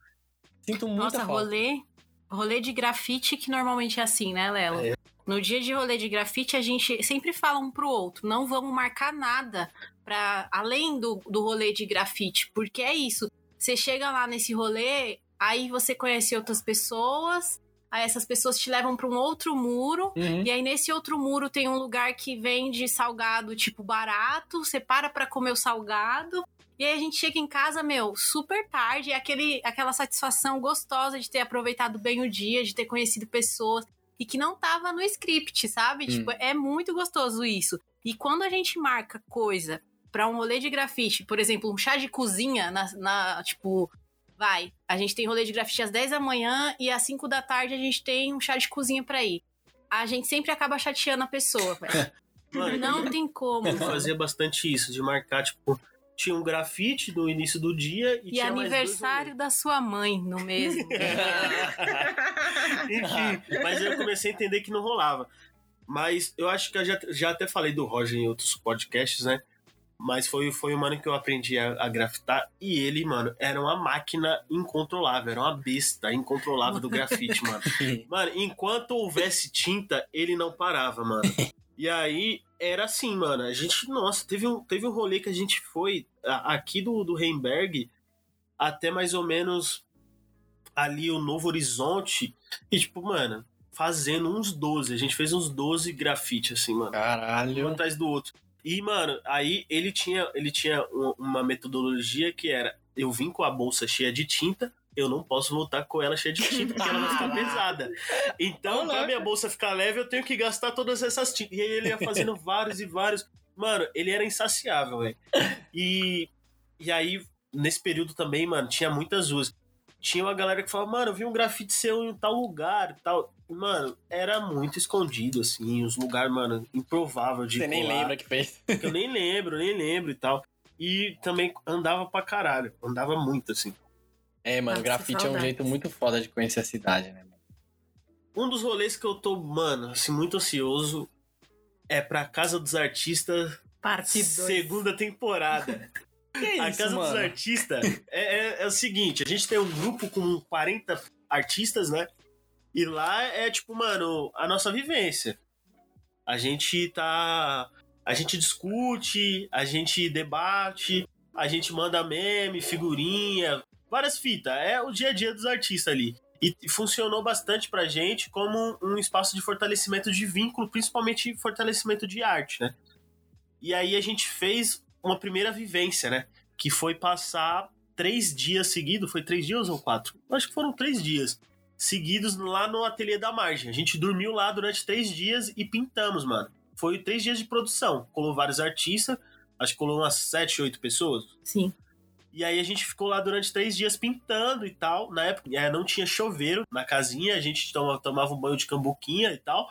Sinto muita Nossa, falta. rolê, rolê de grafite que normalmente é assim, né, Lelo? É. No dia de rolê de grafite, a gente sempre fala um pro outro, não vamos marcar nada para além do, do rolê de grafite, porque é isso. Você chega lá nesse rolê, aí você conhece outras pessoas, aí essas pessoas te levam para um outro muro, Uhum. e aí nesse outro muro tem um lugar que vende salgado tipo barato, você para pra comer o salgado. E aí a gente chega em casa, meu, super tarde, é aquele, aquela satisfação gostosa de ter aproveitado bem o dia, de ter conhecido pessoas e que não tava no script, sabe? Hum. Tipo, é muito gostoso isso. E quando a gente marca coisa pra um rolê de grafite, por exemplo, um chá de cozinha na, na tipo, vai, a gente tem rolê de grafite às 10 da manhã e às 5 da tarde a gente tem um chá de cozinha pra ir. A gente sempre acaba chateando a pessoa, velho. Mano, Não tem como. eu fazia bastante isso, de marcar, tipo, tinha um grafite no início do dia e, E tinha aniversário da sua mãe no mesmo. Enfim, mas eu comecei a entender que não rolava. Mas eu acho que eu já, já até falei do Roger em outros podcasts, né? Mas foi, foi o mano que eu aprendi a, a grafitar. E ele, mano, era uma máquina incontrolável. Era uma besta incontrolável do grafite, mano. Mano, enquanto houvesse tinta, ele não parava, mano. E aí, era assim, mano. A gente, nossa, teve um, teve um rolê que a gente foi a- aqui do, do Heimberg até mais ou menos ali o Novo Horizonte. E, tipo, mano, fazendo uns 12. A gente fez uns 12 grafite, assim, mano um Caralho. atrás do outro. E, mano, aí ele tinha, ele tinha um- uma metodologia que era: eu vim com a bolsa cheia de tinta, eu não posso voltar com ela cheia de tinta, porque ela vai ficar pesada. Então, pra minha bolsa ficar leve, eu tenho que gastar todas essas tintas. E aí ele ia fazendo vários e vários. Mano, ele era insaciável, velho. E, e aí, nesse período também, mano, tinha muitas ruas. Tinha uma galera que falava, mano, eu vi um grafite seu em tal lugar e tal. Mano, era muito escondido, assim, os lugares, mano, improvável de Você nem colar lembra que fez. que eu nem lembro, nem lembro e tal. E também andava pra caralho, andava muito, assim. É, mano, Nossa, grafite é um jeito muito foda de conhecer a cidade, né? mano? Um dos rolês que eu tô, mano, assim, muito ansioso é pra Casa dos Artistas, Parte 2. segunda temporada. Que a isso, Casa dos mano? Artistas é, é- é o seguinte, a gente tem um grupo com 40 artistas, né? E lá é tipo, mano, a nossa vivência. A gente tá. A gente discute, a gente debate, a gente manda meme, figurinha, várias fitas. É o dia a dia dos artistas ali. E e funcionou bastante pra gente como um espaço de fortalecimento de vínculo, principalmente fortalecimento de arte, né? E aí a gente fez uma primeira vivência, né? Que foi passar três dias seguidos. Foi três dias ou quatro? Acho que foram três dias seguidos lá no ateliê da margem. A gente dormiu lá durante três dias e pintamos, mano. Foi três dias de produção. Colou vários artistas, acho que colou umas sete, oito pessoas. Sim. E aí a gente ficou lá durante três dias pintando e tal. Na época eh, não tinha chuveiro na casinha, a gente toma- tomava um banho de cambuquinha e tal.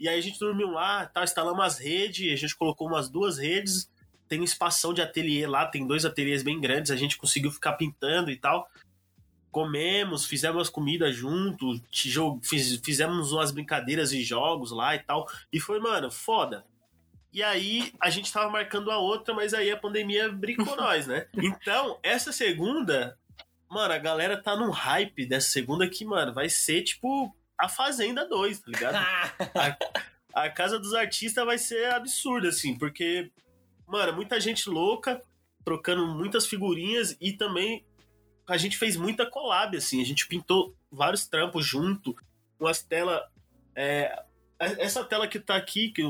E aí a gente dormiu lá, tal, instalamos as redes, a gente colocou umas duas redes. Tem um espação de ateliê lá, tem dois ateliês bem grandes, a gente conseguiu ficar pintando e tal. Comemos, fizemos as comidas junto, fiz- fizemos umas brincadeiras e jogos lá e tal. E foi, mano, foda. E aí a gente tava marcando a outra, mas aí a pandemia brincou nós, né? Então, essa segunda, mano, a galera tá num hype dessa segunda que, mano, vai ser tipo a Fazenda 2, tá ligado? a Casa dos Artistas vai ser absurda, assim, porque, mano, muita gente louca, trocando muitas figurinhas e também a gente fez muita collab, assim, a gente pintou vários trampos junto, umas telas. é, essa tela que tá aqui, que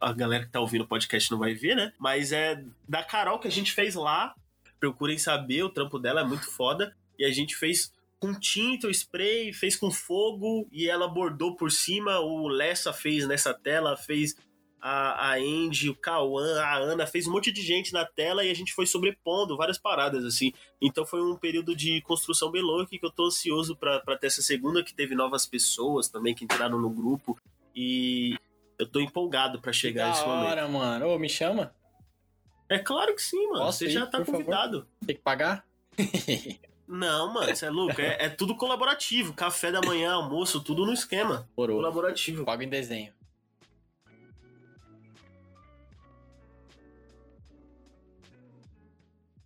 a galera que tá ouvindo o podcast não vai ver, né? Mas é da Carol que a gente fez lá. Procurem saber, o trampo dela é muito foda. E a gente fez com tinta, o spray, fez com fogo e ela bordou por cima. O Lessa fez nessa tela, fez a, a Andy, o Cauã, a Ana, fez um monte de gente na tela e a gente foi sobrepondo várias paradas, assim. Então foi um período de construção bem louco que eu tô ansioso pra, pra ter essa segunda, que teve novas pessoas também que entraram no grupo. E eu tô empolgado pra chegar da nesse momento. hora, mano. Ô, me chama. É claro que sim, mano. Posso Você ir, já tá por favor? convidado. Tem que pagar? Não, mano, você é louco. É, é tudo colaborativo. Café da manhã, almoço, tudo no esquema. Colaborativo. Pago em desenho.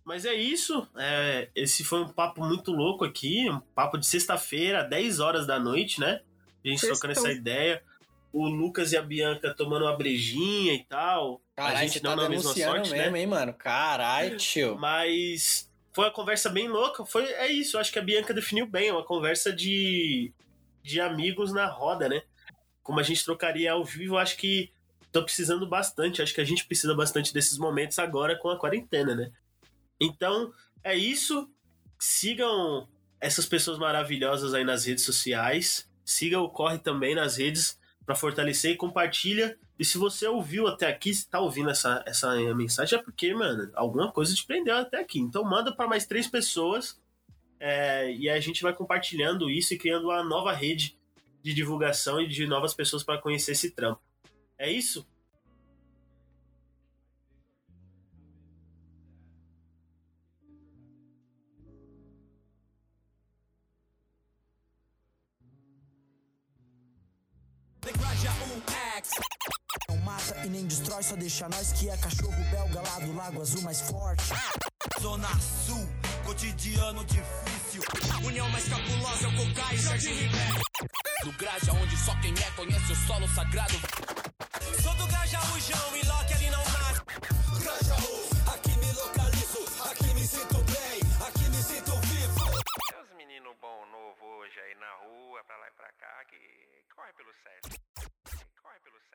Mas é isso. É, esse foi um papo muito louco aqui. Um papo de sexta-feira, 10 horas da noite, né? A gente Sextou. trocando essa ideia. O Lucas e a Bianca tomando uma brejinha e tal. Caralho, a gente tá não na mesma sorte, mesmo, né? hein, mano? Caralho, tio. Mas foi uma conversa bem louca. Foi, é isso, acho que a Bianca definiu bem. É uma conversa de, de amigos na roda, né? Como a gente trocaria ao vivo, acho que tô precisando bastante. Acho que a gente precisa bastante desses momentos agora com a quarentena, né? Então, é isso. Sigam essas pessoas maravilhosas aí nas redes sociais. Siga o Corre também nas redes para fortalecer e compartilha. E se você ouviu até aqui, se tá ouvindo essa, essa mensagem, é porque, mano, alguma coisa te prendeu até aqui. Então manda para mais três pessoas é, e a gente vai compartilhando isso e criando uma nova rede de divulgação e de novas pessoas para conhecer esse trampo. É isso? Não mata E nem destrói, só deixa nós que é cachorro belga lá do Lago Azul mais forte. Zona Sul, cotidiano difícil. União mais cabulosa é o Cocai, Jardim Ribeiro. Do Graja, onde só quem é conhece o solo sagrado. Sou do Grajaújão e Loki ali não nasce. Grajaú, aqui me localizo, aqui me sinto bem, aqui me sinto vivo. Tem uns meninos bom novo hoje aí na rua, pra lá e pra cá, que corre pelo certo corre pelo